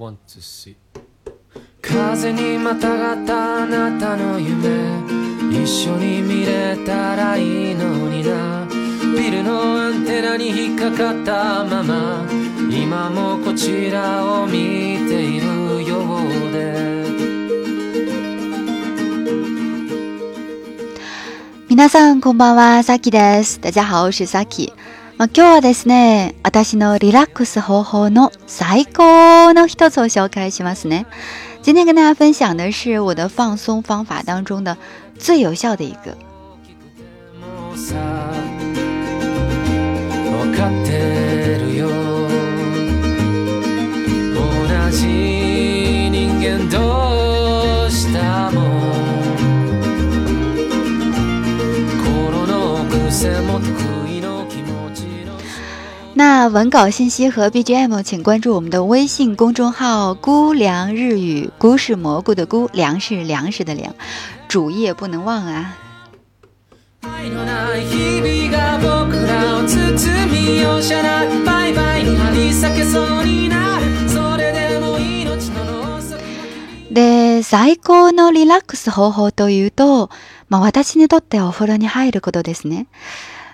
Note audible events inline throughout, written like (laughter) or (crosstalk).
One, two, t e e 風にまたがったあなたの夢一緒に見れたらいいのになビルのアンテナに引っかかったまま今もこちらを見ているようで皆さんこんばんは、さきです。大家好，我是 s a まあ、今日はですね、私のリラックス方法の最高の一つを紹介しますね。今天跟大家分享的是我的放松方法当中的最有效的一个。那文稿信息和 B G M 请关注我们的微信公众号“菇凉日语”，菇是蘑菇的菇，粮是粮食的粮，主页不能忘啊。で最高のリラックス方法というと、まあ私にとってお風呂に入ることですね。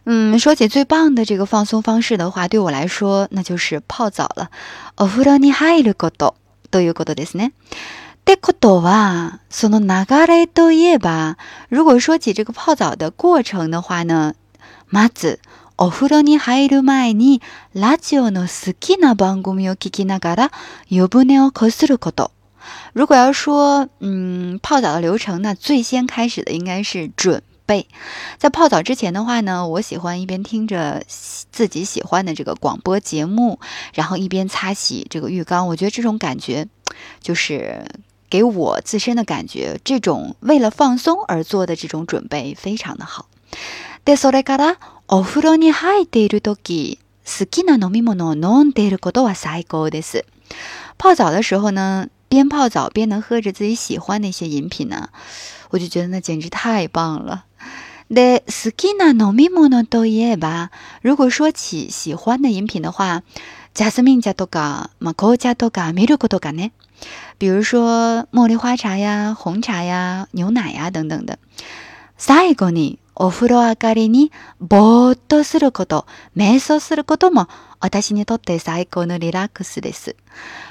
嗯，说起最棒的这个放松方式的话，对我来说那就是泡澡了。お風呂に入ることどういうことですね。でことわ、その中でどうやば。如果说起这个泡澡的过程的话呢，まずお風呂に入る前にラジオの好きな番組を聞きながら湯船を擦ること。如果要说嗯泡澡的流程，那最先开始的应该是准。备在泡澡之前的话呢，我喜欢一边听着自己喜欢的这个广播节目，然后一边擦洗这个浴缸。我觉得这种感觉，就是给我自身的感觉，这种为了放松而做的这种准备非常的好。在泡澡的时候呢，边泡澡边能喝着自己喜欢的一些饮品呢，我就觉得那简直太棒了。で好きな飲み物といえば、如果说起喜欢的饮品的话，ジャスミン茶とか、ガ、マコジャドガ、ミルね。比如说茉莉花茶呀、红茶呀、牛奶呀等等的。最後に、お風呂上がりにぼーとすること、瞑想することも、私にとって最高のリラックスです。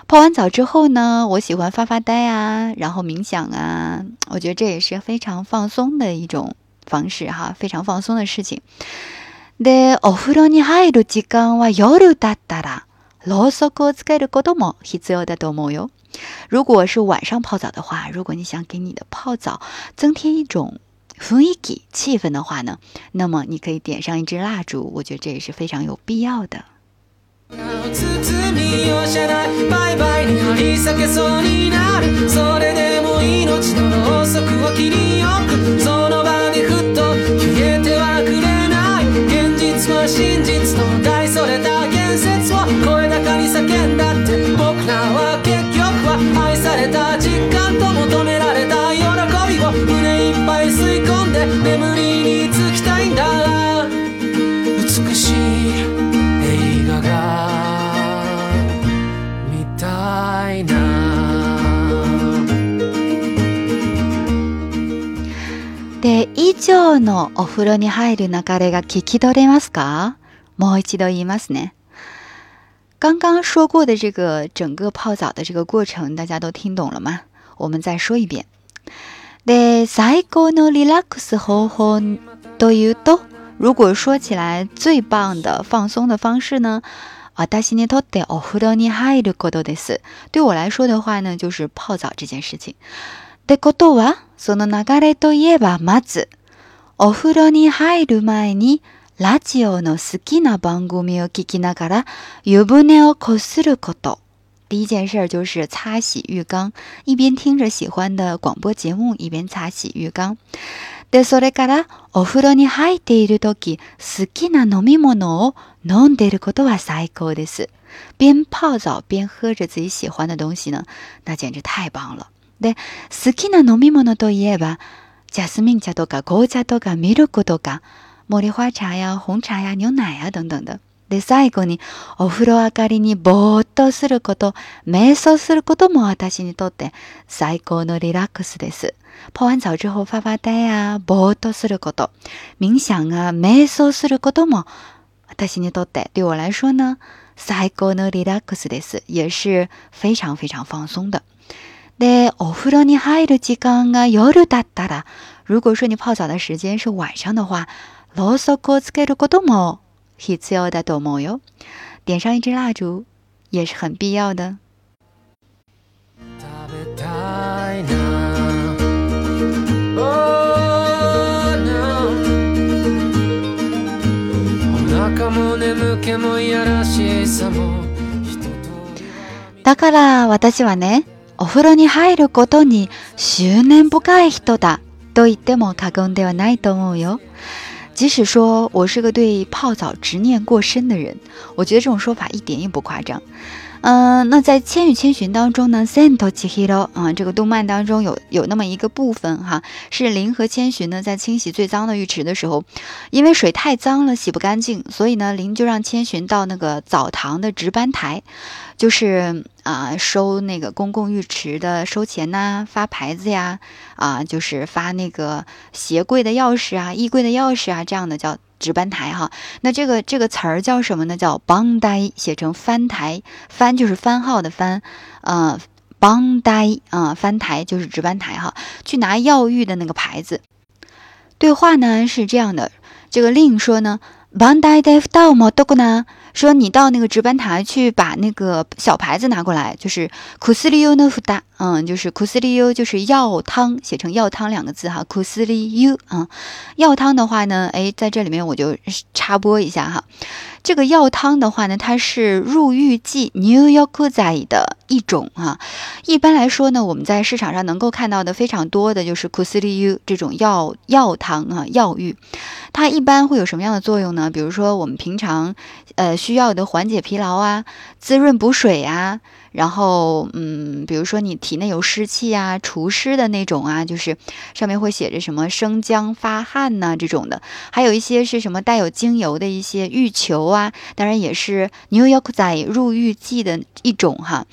泡完澡之后呢，我喜欢发发呆啊，然后冥想啊，我觉得这也是非常放松的一种。方式哈，非常放松的事情。でお風呂に入る時間は夜だったら、ろうそくをつけることも必要だと思うよ。如果是晚上泡澡的话，如果你想给你的泡澡增添一种氛围气氛的话呢，那么你可以点上一支蜡烛，我觉得这也是非常有必要的。で眠りにつきたいんだ美しい映画が見たいなで以上のお風呂に入る流れが聞き取れますかもう一度言いますね。刚刚说过的这个整个泡澡的这个过程，大家都听懂了吗？我们再说一遍。で、最高のリラックス方法というと、如果说起来最棒的放松的方式呢，私にとってお風呂に入ることです。对我来说的话呢，就是泡澡这件事情。ってことは、その流れといえばまず、お風呂に入る前にラジオの好きな番組を聞きながら湯船をこすること。第一件事儿就是擦洗浴缸，一边听着喜欢的广播节目，一边擦洗浴缸。でそれから、お風呂に入っているとき、好きな飲み物を飲んでいることは最高です。边泡澡边喝着自己喜欢的东西呢，那简直太棒了。で、好きな飲み物といえば、ジャスミン茶とか紅茶とかミルクとか、茉莉花茶呀、红茶呀、牛奶呀等等的。で最後にお風呂明かりにぼーっとすること瞑想することも私にとって最高のリラックスです。泡完澡之后发发呆やぼーっとすること冥想が瞑想することも私にとって对我来说呢最高のリラックスです。也是非常非常放松的。で、お風呂に入る時間が夜だったら、如果说你泡澡的时间是晚上的话、ろうそくをつけることも必要だと思うよ。点上一支蜡烛也是很必要的。だから私はね、お風呂に入ることに執念深い人だと言っても過言ではないと思うよ。即使说我是个对泡澡执念过深的人，我觉得这种说法一点也不夸张。嗯，那在《千与千寻》当中呢，sentochihiro 啊，这个动漫当中有有那么一个部分哈，是林和千寻呢在清洗最脏的浴池的时候，因为水太脏了洗不干净，所以呢，林就让千寻到那个澡堂的值班台，就是啊收那个公共浴池的收钱呐、发牌子呀，啊就是发那个鞋柜的钥匙啊、衣柜的钥匙啊这样的叫。值班台哈，那这个这个词儿叫什么呢？叫 b 呆，写成翻台，翻就是番号的番，呃 b 呆啊，翻台就是值班台哈，去拿药浴的那个牌子。对话呢是这样的，这个令说呢 b a n dai de f o m o 说你到那个值班台去把那个小牌子拿过来，就是苦斯 s l 呢。夫大嗯，就是苦斯 s l 就是药汤，写成药汤两个字哈苦斯 s l 嗯，药汤的话呢，哎，在这里面我就插播一下哈。这个药汤的话呢，它是入浴剂 （new y o r k e 的一种啊。一般来说呢，我们在市场上能够看到的非常多的就是 c o s i l u 这种药药汤啊药浴。它一般会有什么样的作用呢？比如说我们平常呃需要的缓解疲劳啊、滋润补水啊。然后，嗯，比如说你体内有湿气啊，除湿的那种啊，就是上面会写着什么生姜发汗呐这种的，还有一些是什么带有精油的一些浴球啊，当然也是 York 仔入浴剂的一种哈。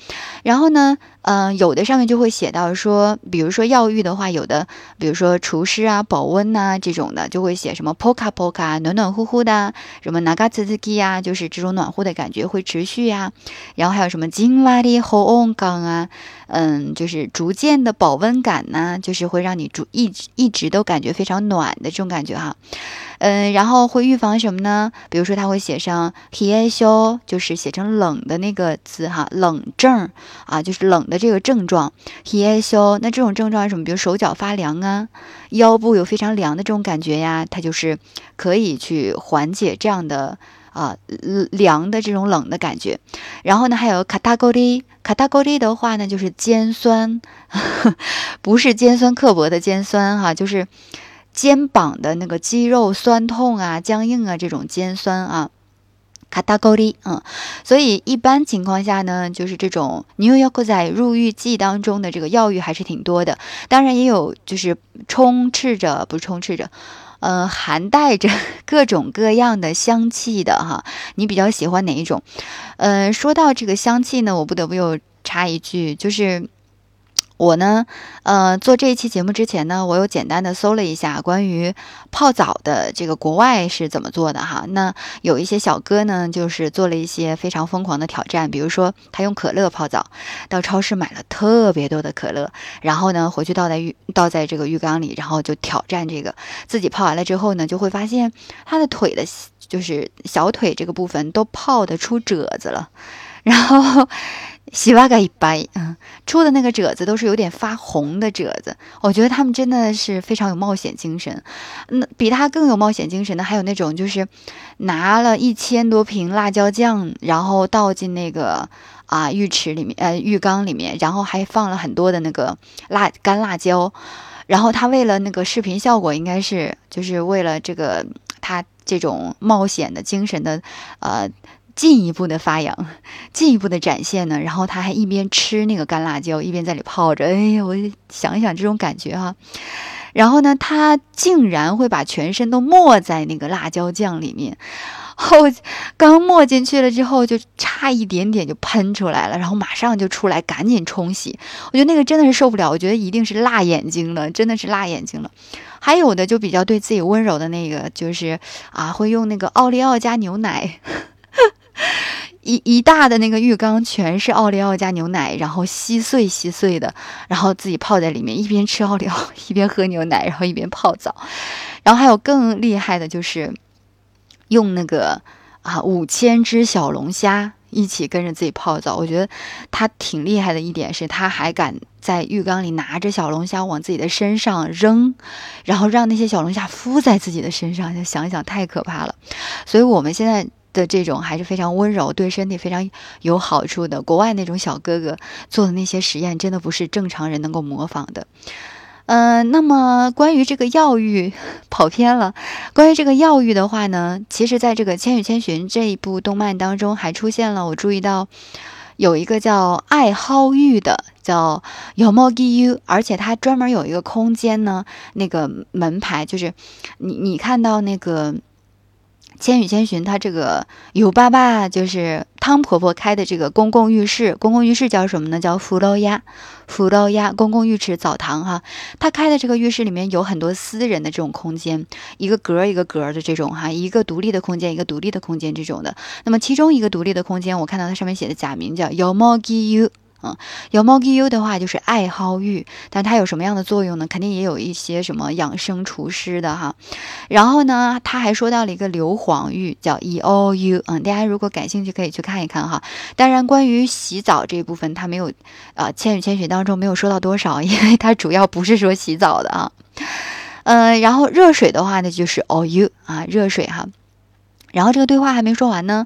然后呢？嗯，有的上面就会写到说，比如说药浴的话，有的比如说厨师啊、保温呐这种的，就会写什么 poka poka，暖暖乎乎的，什么 naga tsuki 啊，就是这种暖和的感觉会持续呀。然后还有什么 j i w a r i hoong gong 啊，嗯，就是逐渐的保温感呐，就是会让你逐一直一直都感觉非常暖的这种感觉哈。嗯，然后会预防什么呢？比如说，他会写上 h i i 就是写成“冷”的那个字哈，冷症啊，就是冷的这个症状。h i i 那这种症状是什么？比如手脚发凉啊，腰部有非常凉的这种感觉呀，它就是可以去缓解这样的啊凉的这种冷的感觉。然后呢，还有 c a t a g o r i c a t a g o r i 的话呢，就是尖酸，(laughs) 不是尖酸刻薄的尖酸哈，就是。肩膀的那个肌肉酸痛啊、僵硬啊，这种肩酸啊，卡达高里，嗯，所以一般情况下呢，就是这种 York 在入浴剂当中的这个药浴还是挺多的。当然也有就是充斥着，不是充斥着，呃，含带着 (laughs) 各种各样的香气的哈。你比较喜欢哪一种？呃，说到这个香气呢，我不得不又插一句，就是。我呢，呃，做这一期节目之前呢，我有简单的搜了一下关于泡澡的这个国外是怎么做的哈。那有一些小哥呢，就是做了一些非常疯狂的挑战，比如说他用可乐泡澡，到超市买了特别多的可乐，然后呢回去倒在浴倒在这个浴缸里，然后就挑战这个自己泡完了之后呢，就会发现他的腿的就是小腿这个部分都泡得出褶子了，(laughs) 然后。洗袜子一掰，嗯，出的那个褶子都是有点发红的褶子。我觉得他们真的是非常有冒险精神。那比他更有冒险精神的还有那种就是，拿了一千多瓶辣椒酱，然后倒进那个啊浴池里面，呃浴缸里面，然后还放了很多的那个辣干辣椒。然后他为了那个视频效果，应该是就是为了这个他这种冒险的精神的，呃。进一步的发扬，(laughs) 进一步的展现呢。然后他还一边吃那个干辣椒，一边在里泡着。哎呀，我想一想这种感觉哈。然后呢，他竟然会把全身都没在那个辣椒酱里面。后 (laughs) 刚没进去了之后，就差一点点就喷出来了，然后马上就出来赶紧冲洗。我觉得那个真的是受不了，我觉得一定是辣眼睛了，真的是辣眼睛了。还有的就比较对自己温柔的那个，就是啊，会用那个奥利奥加牛奶。(laughs) 一一大的那个浴缸全是奥利奥加牛奶，然后稀碎稀碎的，然后自己泡在里面，一边吃奥利奥 (laughs) 一边喝牛奶，然后一边泡澡。然后还有更厉害的，就是用那个啊五千只小龙虾一起跟着自己泡澡。我觉得他挺厉害的一点是，他还敢在浴缸里拿着小龙虾往自己的身上扔，然后让那些小龙虾敷在自己的身上。想想太可怕了，所以我们现在。的这种还是非常温柔，对身体非常有好处的。国外那种小哥哥做的那些实验，真的不是正常人能够模仿的。嗯，那么关于这个药浴跑偏了。关于这个药浴的话呢，其实在这个《千与千寻》这一部动漫当中，还出现了。我注意到有一个叫爱蒿浴的，叫 Yomogi U，而且它专门有一个空间呢，那个门牌就是你你看到那个。千与千寻，它这个有爸爸，就是汤婆婆开的这个公共浴室。公共浴室叫什么呢？叫福楼鸭，福楼鸭公共浴池澡堂哈。它开的这个浴室里面有很多私人的这种空间，一个格一个格的这种哈，一个独立的空间，一个独立的空间这种的。那么其中一个独立的空间，我看到它上面写的假名叫有猫给 u。嗯，有猫 g U 的话就是爱好玉，但它有什么样的作用呢？肯定也有一些什么养生除湿的哈。然后呢，他还说到了一个硫磺玉，叫 E O U。嗯，大家如果感兴趣可以去看一看哈。当然，关于洗澡这一部分，他没有，啊，《千与千寻》当中没有说到多少，因为它主要不是说洗澡的啊。嗯，然后热水的话呢，就是 O U 啊，热水哈。然后这个对话还没说完呢，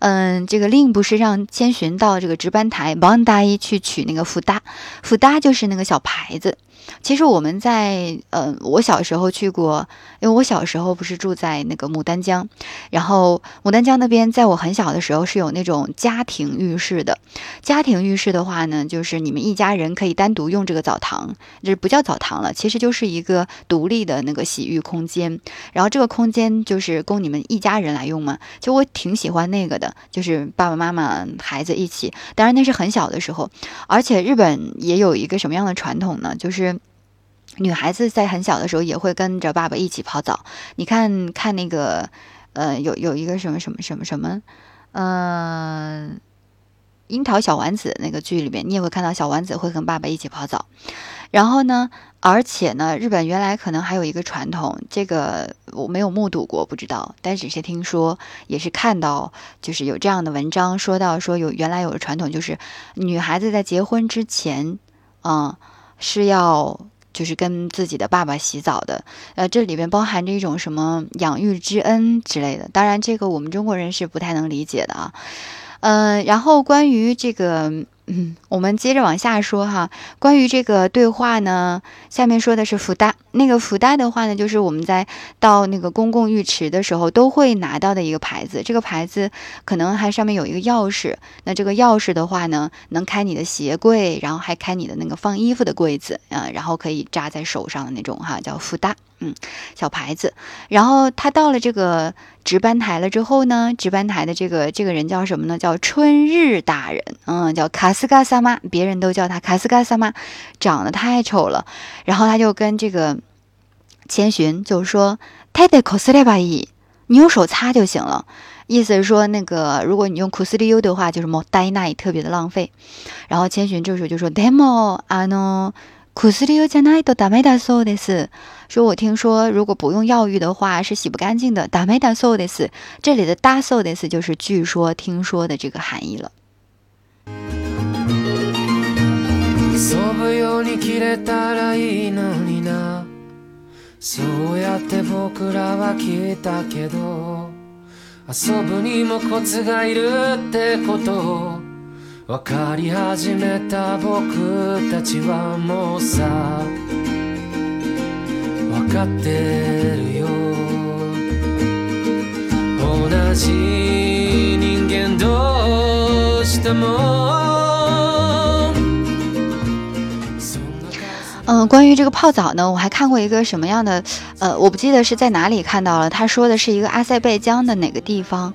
嗯，这个令不是让千寻到这个值班台，保安大爷去取那个福搭，福搭就是那个小牌子。其实我们在呃，我小时候去过，因为我小时候不是住在那个牡丹江，然后牡丹江那边，在我很小的时候是有那种家庭浴室的。家庭浴室的话呢，就是你们一家人可以单独用这个澡堂，就不叫澡堂了，其实就是一个独立的那个洗浴空间。然后这个空间就是供你们一家人来用嘛。就我挺喜欢那个的，就是爸爸妈妈孩子一起。当然那是很小的时候，而且日本也有一个什么样的传统呢？就是。女孩子在很小的时候也会跟着爸爸一起泡澡，你看看那个，呃，有有一个什么什么什么什么，嗯，《樱桃小丸子》那个剧里面，你也会看到小丸子会跟爸爸一起泡澡。然后呢，而且呢，日本原来可能还有一个传统，这个我没有目睹过，不知道，但只是听说，也是看到，就是有这样的文章说到，说有原来有个传统，就是女孩子在结婚之前，嗯，是要。就是跟自己的爸爸洗澡的，呃，这里面包含着一种什么养育之恩之类的，当然这个我们中国人是不太能理解的啊，嗯，然后关于这个。嗯，我们接着往下说哈。关于这个对话呢，下面说的是福袋。那个福袋的话呢，就是我们在到那个公共浴池的时候都会拿到的一个牌子。这个牌子可能还上面有一个钥匙。那这个钥匙的话呢，能开你的鞋柜，然后还开你的那个放衣服的柜子啊，然后可以扎在手上的那种哈，叫福袋。嗯，小牌子。然后他到了这个值班台了之后呢，值班台的这个这个人叫什么呢？叫春日大人。嗯，叫卡斯卡萨玛，别人都叫他卡斯卡萨玛，长得太丑了。然后他就跟这个千寻就说：“太得库斯列巴伊，你用手擦就行了。”意思是说，那个如果你用库斯列 u 的话，就是莫呆那也特别的浪费。然后千寻这时候就说：“demo，阿诺库斯列 u 加那都大麦达苏的是，说我听说如果不用药浴的话是洗不干净的。大麦达苏的是，这里的大苏的是就是据说听说的这个含义了。”遊ぶように切れたらいいのになそうやって僕らは聞いたけど遊ぶにもコツがいるってことを分かり始めた僕たちはもうさ分かって关于这个泡澡呢，我还看过一个什么样的，呃，我不记得是在哪里看到了。他说的是一个阿塞拜疆的哪个地方，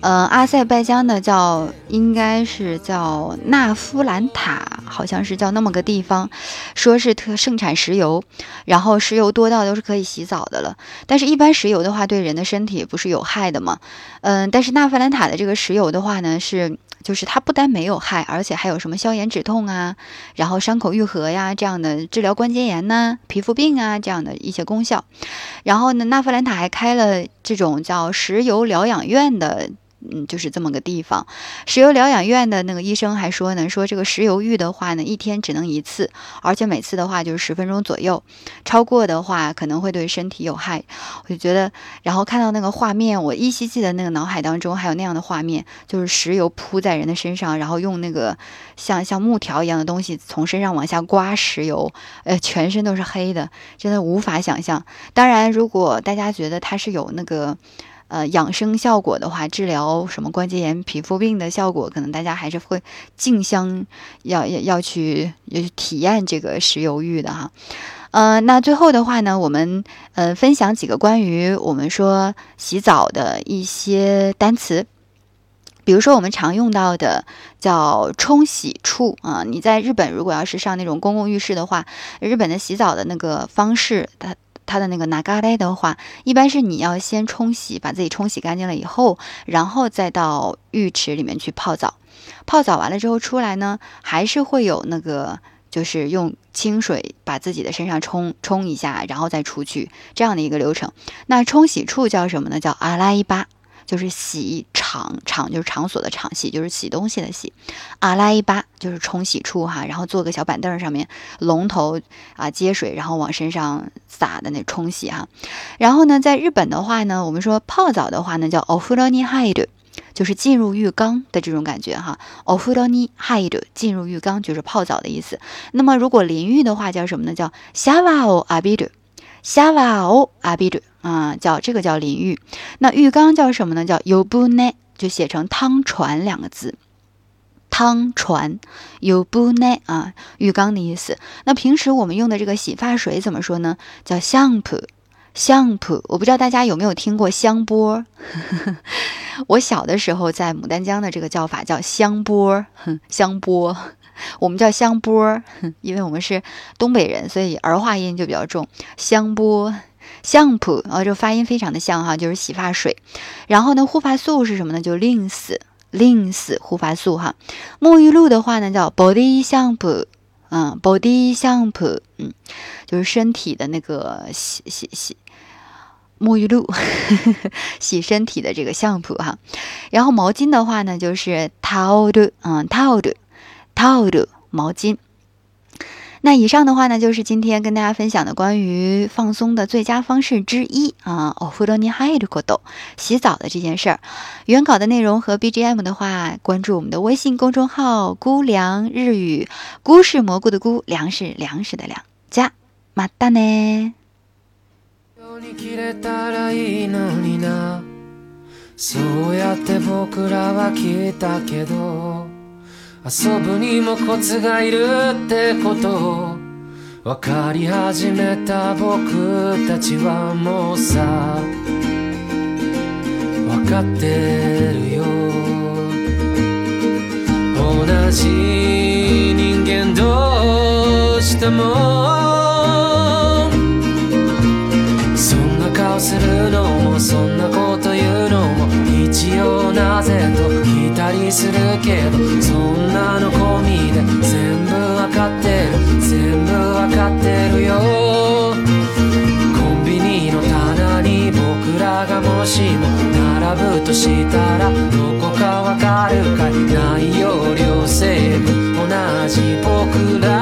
呃，阿塞拜疆的叫应该是叫纳夫兰塔，好像是叫那么个地方，说是特盛产石油，然后石油多到都是可以洗澡的了。但是，一般石油的话，对人的身体不是有害的吗？嗯，但是纳夫兰塔的这个石油的话呢，是。就是它不单没有害，而且还有什么消炎止痛啊，然后伤口愈合呀，这样的治疗关节炎呐、皮肤病啊这样的一些功效。然后呢，纳芙兰塔还开了这种叫石油疗养院的。嗯，就是这么个地方，石油疗养院的那个医生还说呢，说这个石油浴的话呢，一天只能一次，而且每次的话就是十分钟左右，超过的话可能会对身体有害。我就觉得，然后看到那个画面，我依稀记得那个脑海当中还有那样的画面，就是石油铺在人的身上，然后用那个像像木条一样的东西从身上往下刮石油，呃，全身都是黑的，真的无法想象。当然，如果大家觉得它是有那个。呃，养生效果的话，治疗什么关节炎、皮肤病的效果，可能大家还是会竞相要要要去要去体验这个石油浴的哈。呃，那最后的话呢，我们呃分享几个关于我们说洗澡的一些单词，比如说我们常用到的叫冲洗处啊。你在日本如果要是上那种公共浴室的话，日本的洗澡的那个方式它。它的那个拿嘎代的话，一般是你要先冲洗，把自己冲洗干净了以后，然后再到浴池里面去泡澡。泡澡完了之后出来呢，还是会有那个就是用清水把自己的身上冲冲一下，然后再出去这样的一个流程。那冲洗处叫什么呢？叫阿拉伊巴。就是洗场，场就是场所的场，洗就是洗东西的洗，阿拉伊巴就是冲洗处哈，然后坐个小板凳上面龙头啊接水，然后往身上洒的那冲洗哈。然后呢，在日本的话呢，我们说泡澡的话呢叫 o f r ni h ハ i d 就是进入浴缸的这种感觉哈，o f r ni h ハ i d 进入浴缸就是泡澡的意思。那么如果淋浴的话叫什么呢？叫シャワーを浴夏瓦欧阿比主啊，叫这个叫淋浴，那浴缸叫什么呢？叫尤布奈，就写成汤船两个字，汤船尤布奈啊，浴缸的意思。那平时我们用的这个洗发水怎么说呢？叫香普香扑，我不知道大家有没有听过香波。(laughs) 我小的时候在牡丹江的这个叫法叫香波香波。我们叫香波，(laughs) 因为我们是东北人，所以儿化音就比较重。香波、香普，然后就发音非常的像哈，就是洗发水。然后呢，护发素是什么呢？就 links，links 护发素哈。沐浴露的话呢，叫 body shampoo，嗯，body shampoo，嗯，就是身体的那个洗洗洗沐浴露，(laughs) 洗身体的这个香扑哈。然后毛巾的话呢，就是 towel，嗯 t o w e 套的毛巾。那以上的话呢，就是今天跟大家分享的关于放松的最佳方式之一啊。お風呂に入るごと、洗澡的这件事儿。原稿的内容和 BGM 的话，关注我们的微信公众号“菇凉日语”，菇是蘑菇的菇，粮食粮食的粮。加马达呢？遊ぶにもコツがいるってことを分かり始めた僕たちはもうさ分かってるよ同じ人間どうしてもそんな顔するのもそんなこと言うのも一応なぜとたりするけどそんなの込みで全部わかってる全部わかってるよコンビニの棚に僕らがもしも並ぶとしたらどこかわかるかい内容量成分同じ僕ら